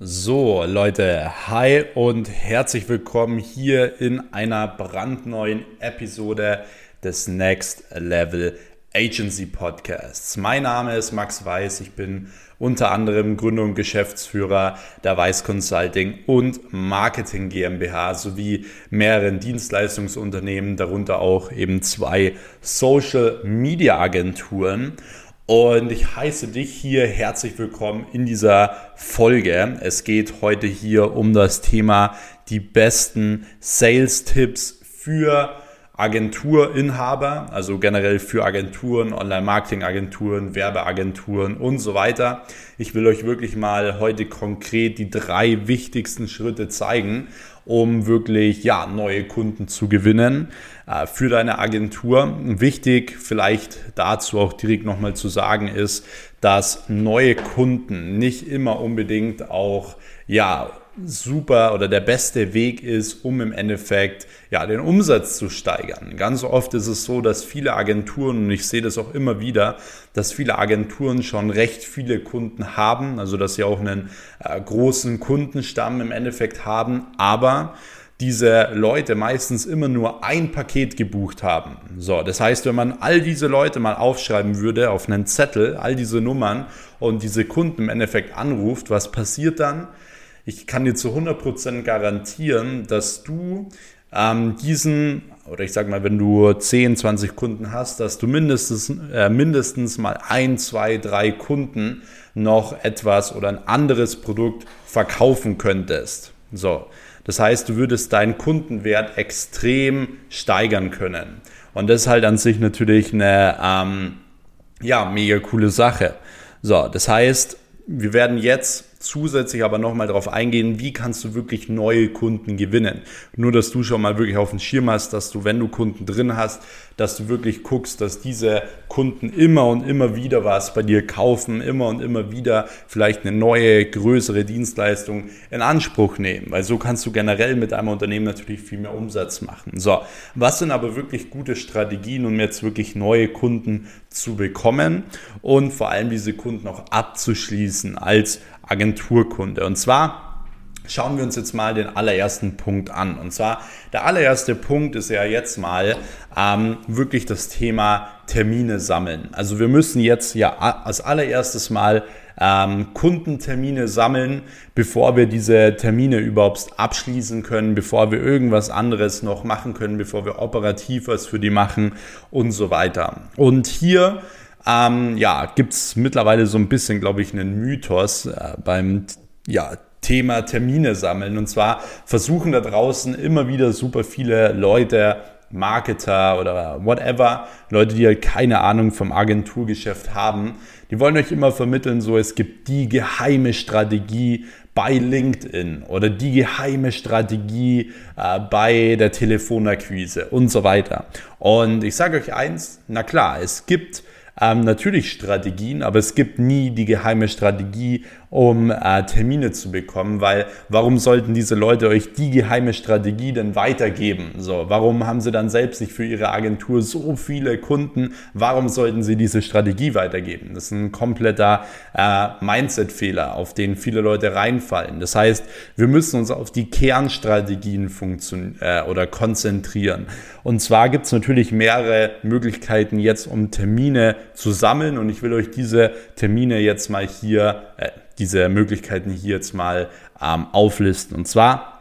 So, Leute, hi und herzlich willkommen hier in einer brandneuen Episode des Next Level Agency Podcasts. Mein Name ist Max Weiß, ich bin unter anderem Gründer und Geschäftsführer der Weiß Consulting und Marketing GmbH sowie mehreren Dienstleistungsunternehmen, darunter auch eben zwei Social Media Agenturen. Und ich heiße dich hier herzlich willkommen in dieser Folge. Es geht heute hier um das Thema die besten Sales-Tipps für Agenturinhaber, also generell für Agenturen, Online-Marketing-Agenturen, Werbeagenturen und so weiter. Ich will euch wirklich mal heute konkret die drei wichtigsten Schritte zeigen, um wirklich ja, neue Kunden zu gewinnen äh, für deine Agentur. Wichtig vielleicht dazu auch direkt nochmal zu sagen ist, dass neue Kunden nicht immer unbedingt auch ja super oder der beste Weg ist, um im Endeffekt ja den Umsatz zu steigern. Ganz oft ist es so, dass viele Agenturen und ich sehe das auch immer wieder, dass viele Agenturen schon recht viele Kunden haben, also dass sie auch einen äh, großen Kundenstamm im Endeffekt haben, aber diese Leute meistens immer nur ein Paket gebucht haben. So, das heißt, wenn man all diese Leute mal aufschreiben würde auf einen Zettel, all diese Nummern und diese Kunden im Endeffekt anruft, was passiert dann? Ich kann dir zu 100% garantieren, dass du ähm, diesen, oder ich sage mal, wenn du 10, 20 Kunden hast, dass du mindestens, äh, mindestens mal ein, zwei, drei Kunden noch etwas oder ein anderes Produkt verkaufen könntest. So, das heißt, du würdest deinen Kundenwert extrem steigern können. Und das ist halt an sich natürlich eine ähm, ja, mega coole Sache. So, das heißt, wir werden jetzt zusätzlich aber nochmal darauf eingehen, wie kannst du wirklich neue Kunden gewinnen. Nur, dass du schon mal wirklich auf dem Schirm hast, dass du, wenn du Kunden drin hast, dass du wirklich guckst, dass diese Kunden immer und immer wieder was bei dir kaufen, immer und immer wieder vielleicht eine neue, größere Dienstleistung in Anspruch nehmen, weil so kannst du generell mit einem Unternehmen natürlich viel mehr Umsatz machen. So, was sind aber wirklich gute Strategien, um jetzt wirklich neue Kunden zu bekommen und vor allem diese Kunden auch abzuschließen als Agenturkunde. Und zwar schauen wir uns jetzt mal den allerersten Punkt an. Und zwar der allererste Punkt ist ja jetzt mal ähm, wirklich das Thema Termine sammeln. Also wir müssen jetzt ja als allererstes mal ähm, Kundentermine sammeln, bevor wir diese Termine überhaupt abschließen können, bevor wir irgendwas anderes noch machen können, bevor wir operativ was für die machen und so weiter. Und hier ähm, ja, gibt es mittlerweile so ein bisschen, glaube ich, einen Mythos äh, beim ja, Thema Termine sammeln. Und zwar versuchen da draußen immer wieder super viele Leute, Marketer oder whatever, Leute, die halt keine Ahnung vom Agenturgeschäft haben, die wollen euch immer vermitteln, so es gibt die geheime Strategie bei LinkedIn oder die geheime Strategie äh, bei der Telefonakquise und so weiter. Und ich sage euch eins, na klar, es gibt ähm, natürlich Strategien, aber es gibt nie die geheime Strategie, um äh, Termine zu bekommen, weil warum sollten diese Leute euch die geheime Strategie denn weitergeben? So, warum haben sie dann selbst nicht für ihre Agentur so viele Kunden? Warum sollten sie diese Strategie weitergeben? Das ist ein kompletter äh, Mindset-Fehler, auf den viele Leute reinfallen. Das heißt, wir müssen uns auf die Kernstrategien äh, oder konzentrieren. Und zwar gibt es natürlich mehrere Möglichkeiten jetzt, um Termine zu sammeln. Und ich will euch diese Termine jetzt mal hier äh, diese Möglichkeiten hier jetzt mal ähm, auflisten. Und zwar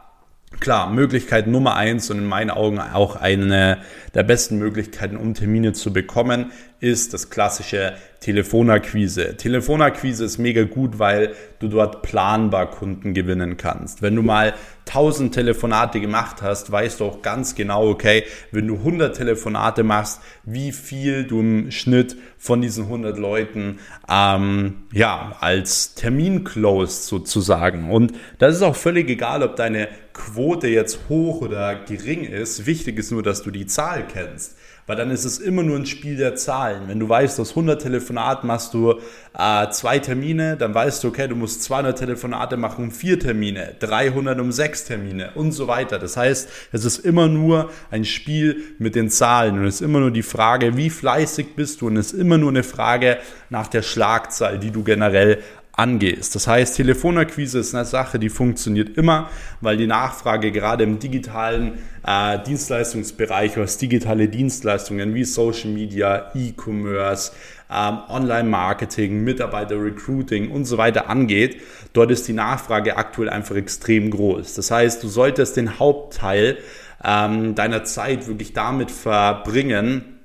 Klar, Möglichkeit Nummer eins und in meinen Augen auch eine der besten Möglichkeiten, um Termine zu bekommen, ist das klassische Telefonakquise. Telefonakquise ist mega gut, weil du dort planbar Kunden gewinnen kannst. Wenn du mal 1000 Telefonate gemacht hast, weißt du auch ganz genau, okay, wenn du 100 Telefonate machst, wie viel du im Schnitt von diesen 100 Leuten ähm, ja als Termin closed sozusagen. Und das ist auch völlig egal, ob deine Quote jetzt hoch oder gering ist. Wichtig ist nur, dass du die Zahl kennst weil dann ist es immer nur ein Spiel der Zahlen. Wenn du weißt, aus 100 Telefonaten machst du äh, zwei Termine, dann weißt du, okay, du musst 200 Telefonate machen um vier Termine, 300 um sechs Termine und so weiter. Das heißt, es ist immer nur ein Spiel mit den Zahlen und es ist immer nur die Frage, wie fleißig bist du und es ist immer nur eine Frage nach der Schlagzahl, die du generell angehst. Das heißt, Telefonakquise ist eine Sache, die funktioniert immer, weil die Nachfrage gerade im digitalen äh, Dienstleistungsbereich, was digitale Dienstleistungen wie Social Media, E-Commerce, ähm, Online-Marketing, Mitarbeiter-Recruiting und so weiter angeht, dort ist die Nachfrage aktuell einfach extrem groß. Das heißt, du solltest den Hauptteil ähm, deiner Zeit wirklich damit verbringen,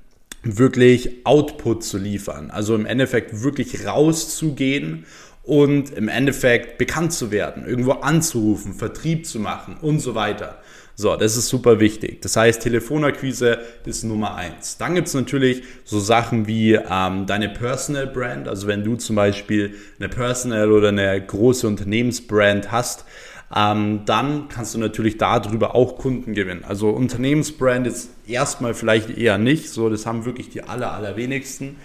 wirklich Output zu liefern. Also im Endeffekt wirklich rauszugehen und im Endeffekt bekannt zu werden, irgendwo anzurufen, Vertrieb zu machen und so weiter. So, das ist super wichtig. Das heißt, Telefonakquise ist Nummer eins. Dann gibt es natürlich so Sachen wie ähm, deine Personal Brand. Also wenn du zum Beispiel eine Personal oder eine große Unternehmensbrand hast, ähm, dann kannst du natürlich darüber auch Kunden gewinnen. Also Unternehmensbrand ist erstmal vielleicht eher nicht, so das haben wirklich die aller, allerwenigsten,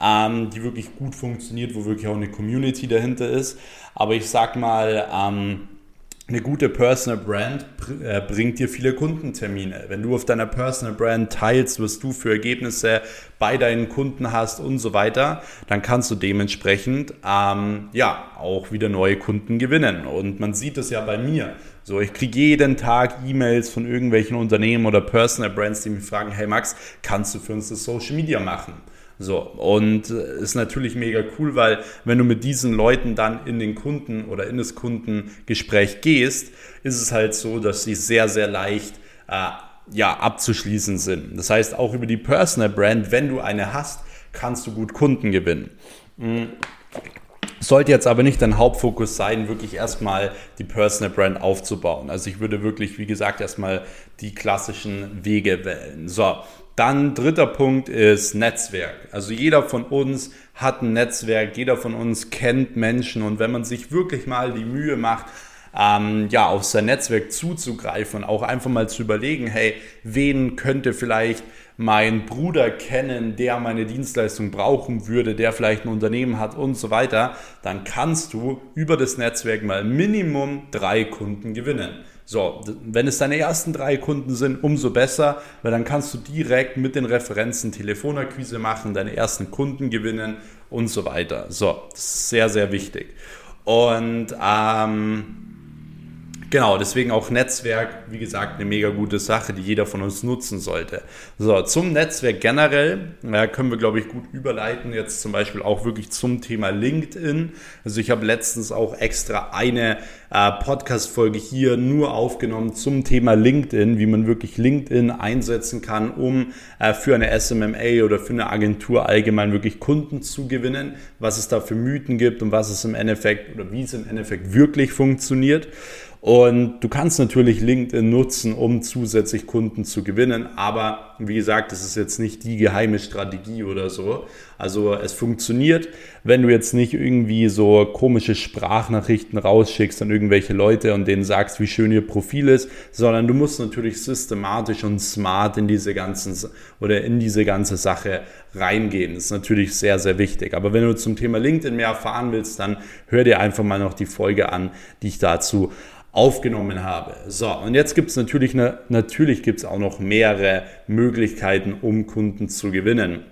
ähm, die wirklich gut funktioniert, wo wirklich auch eine Community dahinter ist. Aber ich sag mal, ähm, eine gute Personal Brand äh, bringt dir viele Kundentermine. Wenn du auf deiner Personal Brand teilst, was du für Ergebnisse bei deinen Kunden hast und so weiter, dann kannst du dementsprechend ähm, ja auch wieder neue Kunden gewinnen. Und man sieht es ja bei mir. So, ich kriege jeden Tag E-Mails von irgendwelchen Unternehmen oder Personal Brands, die mich fragen, hey Max, kannst du für uns das Social Media machen? So, und äh, ist natürlich mega cool, weil wenn du mit diesen Leuten dann in den Kunden oder in das Kundengespräch gehst, ist es halt so, dass sie sehr, sehr leicht äh, ja, abzuschließen sind. Das heißt, auch über die Personal Brand, wenn du eine hast, kannst du gut Kunden gewinnen. Mhm. Sollte jetzt aber nicht dein Hauptfokus sein, wirklich erstmal die Personal Brand aufzubauen. Also ich würde wirklich, wie gesagt, erstmal die klassischen Wege wählen. So, dann dritter Punkt ist Netzwerk. Also jeder von uns hat ein Netzwerk, jeder von uns kennt Menschen und wenn man sich wirklich mal die Mühe macht, ähm, ja, auf sein Netzwerk zuzugreifen und auch einfach mal zu überlegen, hey, wen könnte vielleicht mein Bruder kennen, der meine Dienstleistung brauchen würde, der vielleicht ein Unternehmen hat und so weiter, dann kannst du über das Netzwerk mal Minimum drei Kunden gewinnen. So, wenn es deine ersten drei Kunden sind, umso besser, weil dann kannst du direkt mit den Referenzen Telefonakquise machen, deine ersten Kunden gewinnen und so weiter. So, sehr, sehr wichtig. Und ähm, Genau, deswegen auch Netzwerk, wie gesagt, eine mega gute Sache, die jeder von uns nutzen sollte. So, zum Netzwerk generell ja, können wir, glaube ich, gut überleiten. Jetzt zum Beispiel auch wirklich zum Thema LinkedIn. Also ich habe letztens auch extra eine äh, Podcast-Folge hier nur aufgenommen zum Thema LinkedIn, wie man wirklich LinkedIn einsetzen kann, um äh, für eine SMMA oder für eine Agentur allgemein wirklich Kunden zu gewinnen, was es da für Mythen gibt und was es im Endeffekt oder wie es im Endeffekt wirklich funktioniert. Und du kannst natürlich LinkedIn nutzen, um zusätzlich Kunden zu gewinnen. Aber wie gesagt, das ist jetzt nicht die geheime Strategie oder so. Also es funktioniert, wenn du jetzt nicht irgendwie so komische Sprachnachrichten rausschickst an irgendwelche Leute und denen sagst, wie schön ihr Profil ist, sondern du musst natürlich systematisch und smart in diese ganzen oder in diese ganze Sache reingehen. Das ist natürlich sehr, sehr wichtig. Aber wenn du zum Thema LinkedIn mehr erfahren willst, dann hör dir einfach mal noch die Folge an, die ich dazu aufgenommen habe. So, und jetzt gibt es natürlich, eine, natürlich gibt es auch noch mehrere Möglichkeiten, um Kunden zu gewinnen.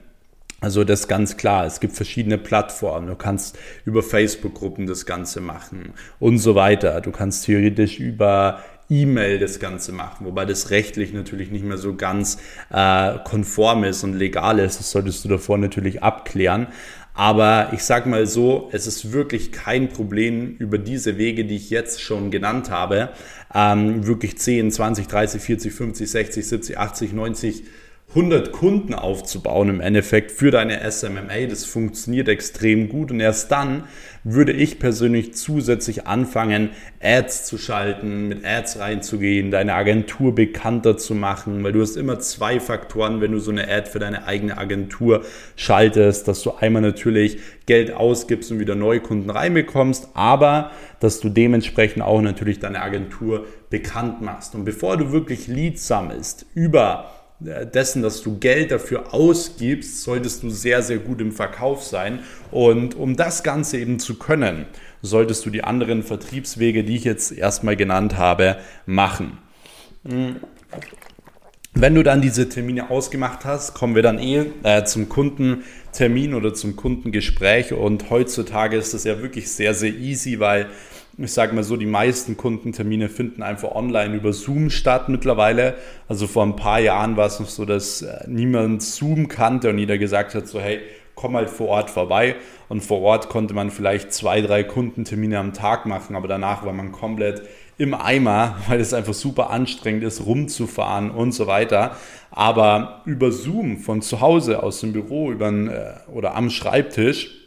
Also das ist ganz klar. Es gibt verschiedene Plattformen. Du kannst über Facebook-Gruppen das Ganze machen und so weiter. Du kannst theoretisch über E-Mail das Ganze machen, wobei das rechtlich natürlich nicht mehr so ganz äh, konform ist und legal ist. Das solltest du davor natürlich abklären. Aber ich sage mal so, es ist wirklich kein Problem, über diese Wege, die ich jetzt schon genannt habe, ähm, wirklich 10, 20, 30, 40, 50, 60, 70, 80, 90 100 Kunden aufzubauen im Endeffekt für deine SMMA. Das funktioniert extrem gut und erst dann würde ich persönlich zusätzlich anfangen, Ads zu schalten, mit Ads reinzugehen, deine Agentur bekannter zu machen, weil du hast immer zwei Faktoren, wenn du so eine Ad für deine eigene Agentur schaltest, dass du einmal natürlich Geld ausgibst und wieder neue Kunden reinbekommst, aber dass du dementsprechend auch natürlich deine Agentur bekannt machst. Und bevor du wirklich Leads sammelst über dessen, dass du Geld dafür ausgibst, solltest du sehr, sehr gut im Verkauf sein. Und um das Ganze eben zu können, solltest du die anderen Vertriebswege, die ich jetzt erstmal genannt habe, machen. Wenn du dann diese Termine ausgemacht hast, kommen wir dann eh äh, zum Kundentermin oder zum Kundengespräch. Und heutzutage ist das ja wirklich sehr, sehr easy, weil ich sage mal so, die meisten Kundentermine finden einfach online über Zoom statt mittlerweile. Also vor ein paar Jahren war es noch so, dass äh, niemand Zoom kannte und jeder gesagt hat, so hey, komm halt vor Ort vorbei. Und vor Ort konnte man vielleicht zwei, drei Kundentermine am Tag machen, aber danach war man komplett im Eimer, weil es einfach super anstrengend ist, rumzufahren und so weiter. Aber über Zoom von zu Hause aus dem Büro über äh, oder am Schreibtisch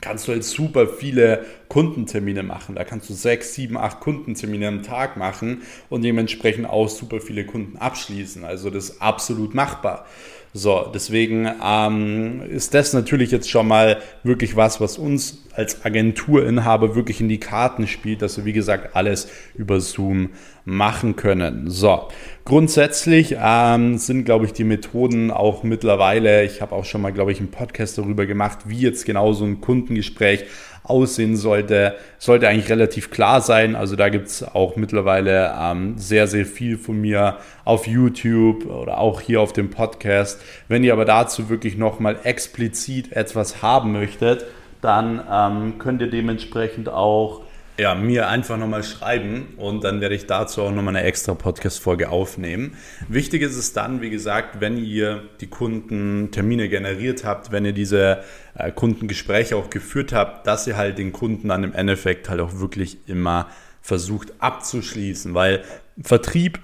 kannst du halt super viele Kundentermine machen. Da kannst du sechs, sieben, acht Kundentermine am Tag machen und dementsprechend auch super viele Kunden abschließen. Also das ist absolut machbar. So, deswegen ähm, ist das natürlich jetzt schon mal wirklich was, was uns als Agenturinhaber wirklich in die Karten spielt, dass wir, wie gesagt, alles über Zoom machen können. So, grundsätzlich ähm, sind, glaube ich, die Methoden auch mittlerweile, ich habe auch schon mal, glaube ich, einen Podcast darüber gemacht, wie jetzt genau so ein Kundengespräch aussehen sollte, sollte eigentlich relativ klar sein. Also da gibt es auch mittlerweile ähm, sehr, sehr viel von mir auf YouTube oder auch hier auf dem Podcast. Wenn ihr aber dazu wirklich nochmal explizit etwas haben möchtet, dann ähm, könnt ihr dementsprechend auch ja, mir einfach nochmal schreiben und dann werde ich dazu auch nochmal eine extra Podcast-Folge aufnehmen. Wichtig ist es dann, wie gesagt, wenn ihr die Kundentermine generiert habt, wenn ihr diese äh, Kundengespräche auch geführt habt, dass ihr halt den Kunden dann im Endeffekt halt auch wirklich immer versucht abzuschließen, weil Vertrieb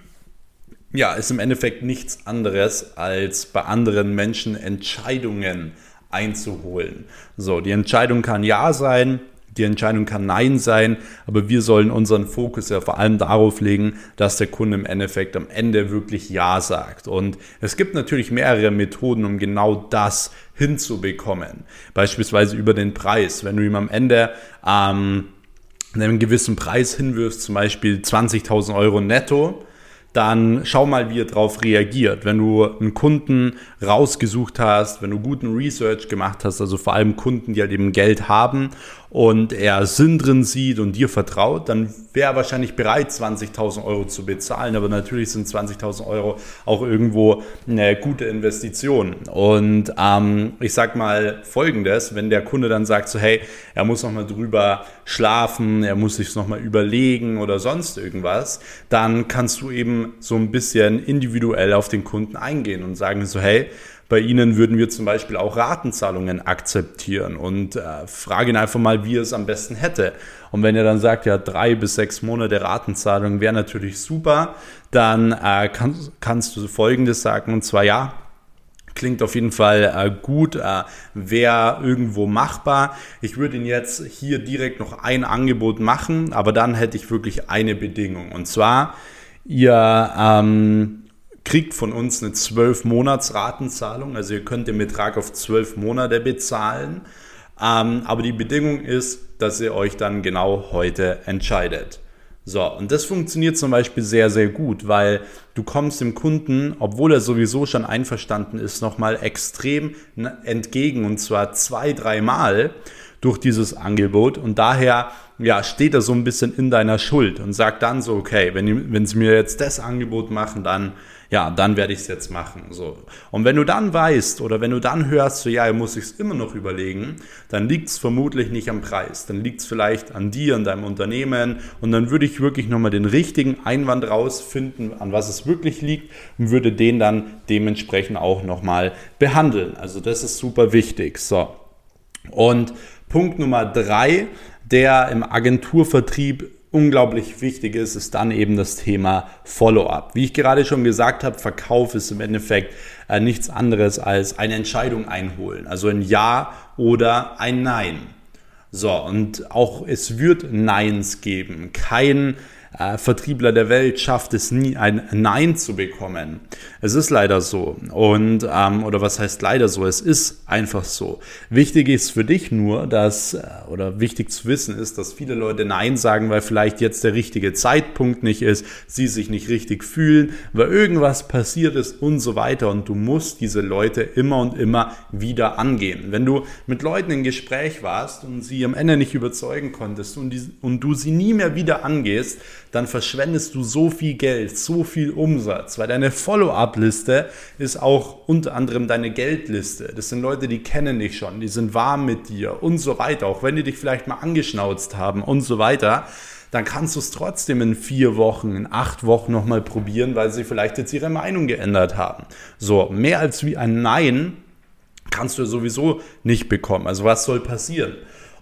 ja, ist im Endeffekt nichts anderes als bei anderen Menschen Entscheidungen einzuholen. So, die Entscheidung kann ja sein, die Entscheidung kann Nein sein, aber wir sollen unseren Fokus ja vor allem darauf legen, dass der Kunde im Endeffekt am Ende wirklich Ja sagt. Und es gibt natürlich mehrere Methoden, um genau das hinzubekommen. Beispielsweise über den Preis. Wenn du ihm am Ende ähm, einen gewissen Preis hinwirfst, zum Beispiel 20.000 Euro netto, dann schau mal, wie er darauf reagiert. Wenn du einen Kunden rausgesucht hast, wenn du guten Research gemacht hast, also vor allem Kunden, die halt eben Geld haben und er Sinn drin sieht und dir vertraut, dann wäre er wahrscheinlich bereit, 20.000 Euro zu bezahlen. Aber natürlich sind 20.000 Euro auch irgendwo eine gute Investition. Und ähm, ich sag mal Folgendes, wenn der Kunde dann sagt so, hey, er muss nochmal drüber schlafen, er muss sich nochmal überlegen oder sonst irgendwas, dann kannst du eben so ein bisschen individuell auf den Kunden eingehen und sagen so, hey, bei Ihnen würden wir zum Beispiel auch Ratenzahlungen akzeptieren und äh, frage einfach mal, wie er es am besten hätte. Und wenn er dann sagt, ja, drei bis sechs Monate Ratenzahlung wäre natürlich super, dann äh, kann, kannst du Folgendes sagen, und zwar ja, klingt auf jeden Fall äh, gut, äh, wäre irgendwo machbar. Ich würde Ihnen jetzt hier direkt noch ein Angebot machen, aber dann hätte ich wirklich eine Bedingung. Und zwar, ihr ähm, kriegt von uns eine 12-Monats-Ratenzahlung. Also ihr könnt den Betrag auf 12 Monate bezahlen. Ähm, aber die Bedingung ist, dass ihr euch dann genau heute entscheidet. So, und das funktioniert zum Beispiel sehr, sehr gut, weil du kommst dem Kunden, obwohl er sowieso schon einverstanden ist, nochmal extrem entgegen und zwar zwei, dreimal durch dieses Angebot und daher ja, steht er so ein bisschen in deiner Schuld und sagt dann so, okay, wenn, wenn sie mir jetzt das Angebot machen, dann ja, dann werde ich es jetzt machen. So. Und wenn du dann weißt oder wenn du dann hörst, so, ja, muss ich es immer noch überlegen, dann liegt es vermutlich nicht am Preis. Dann liegt es vielleicht an dir, an deinem Unternehmen und dann würde ich wirklich nochmal den richtigen Einwand rausfinden, an was es wirklich liegt und würde den dann dementsprechend auch nochmal behandeln. Also das ist super wichtig. So. Und Punkt Nummer drei, der im Agenturvertrieb unglaublich wichtig ist, ist dann eben das Thema Follow-up. Wie ich gerade schon gesagt habe, Verkauf ist im Endeffekt äh, nichts anderes als eine Entscheidung einholen. Also ein Ja oder ein Nein. So, und auch es wird Neins geben. Kein äh, Vertriebler der Welt schafft es nie, ein Nein zu bekommen. Es ist leider so. Und, ähm, oder was heißt leider so? Es ist einfach so. Wichtig ist für dich nur, dass, äh, oder wichtig zu wissen ist, dass viele Leute Nein sagen, weil vielleicht jetzt der richtige Zeitpunkt nicht ist, sie sich nicht richtig fühlen, weil irgendwas passiert ist und so weiter. Und du musst diese Leute immer und immer wieder angehen. Wenn du mit Leuten im Gespräch warst und sie am Ende nicht überzeugen konntest und, die, und du sie nie mehr wieder angehst, dann verschwendest du so viel Geld, so viel Umsatz, weil deine Follow-up-Liste ist auch unter anderem deine Geldliste. Das sind Leute, die kennen dich schon, die sind warm mit dir und so weiter, auch wenn die dich vielleicht mal angeschnauzt haben und so weiter dann kannst du es trotzdem in vier Wochen, in acht Wochen nochmal probieren, weil sie vielleicht jetzt ihre Meinung geändert haben. So, mehr als wie ein Nein kannst du sowieso nicht bekommen. Also was soll passieren?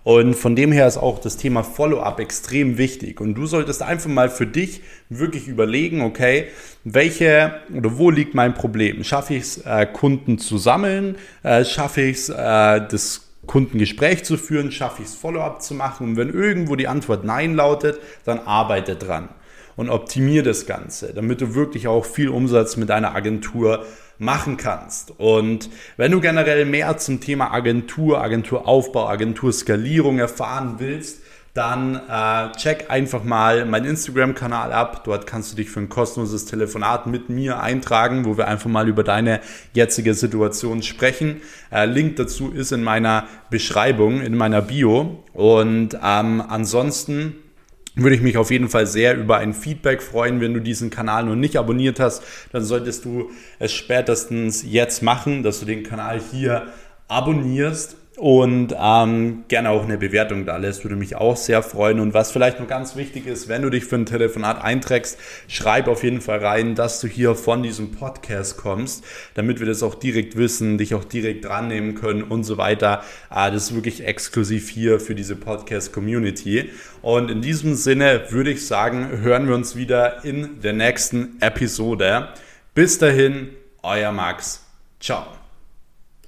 Und von dem her ist auch das Thema Follow-up extrem wichtig. Und du solltest einfach mal für dich wirklich überlegen, okay, welche oder wo liegt mein Problem? Schaffe ich es, äh, Kunden zu sammeln? Äh, schaffe ich es, äh, das Kundengespräch zu führen? Schaffe ich es, Follow-up zu machen? Und wenn irgendwo die Antwort Nein lautet, dann arbeite dran und optimiere das Ganze, damit du wirklich auch viel Umsatz mit deiner Agentur machen kannst. Und wenn du generell mehr zum Thema Agentur, Agenturaufbau, Agenturskalierung erfahren willst, dann äh, check einfach mal meinen Instagram-Kanal ab. Dort kannst du dich für ein kostenloses Telefonat mit mir eintragen, wo wir einfach mal über deine jetzige Situation sprechen. Äh, Link dazu ist in meiner Beschreibung, in meiner Bio. Und ähm, ansonsten würde ich mich auf jeden Fall sehr über ein Feedback freuen. Wenn du diesen Kanal noch nicht abonniert hast, dann solltest du es spätestens jetzt machen, dass du den Kanal hier abonnierst und ähm, gerne auch eine Bewertung da lässt, würde mich auch sehr freuen. Und was vielleicht noch ganz wichtig ist, wenn du dich für ein Telefonat einträgst, schreib auf jeden Fall rein, dass du hier von diesem Podcast kommst, damit wir das auch direkt wissen, dich auch direkt dran nehmen können und so weiter. Äh, das ist wirklich exklusiv hier für diese Podcast-Community. Und in diesem Sinne würde ich sagen, hören wir uns wieder in der nächsten Episode. Bis dahin, euer Max. Ciao.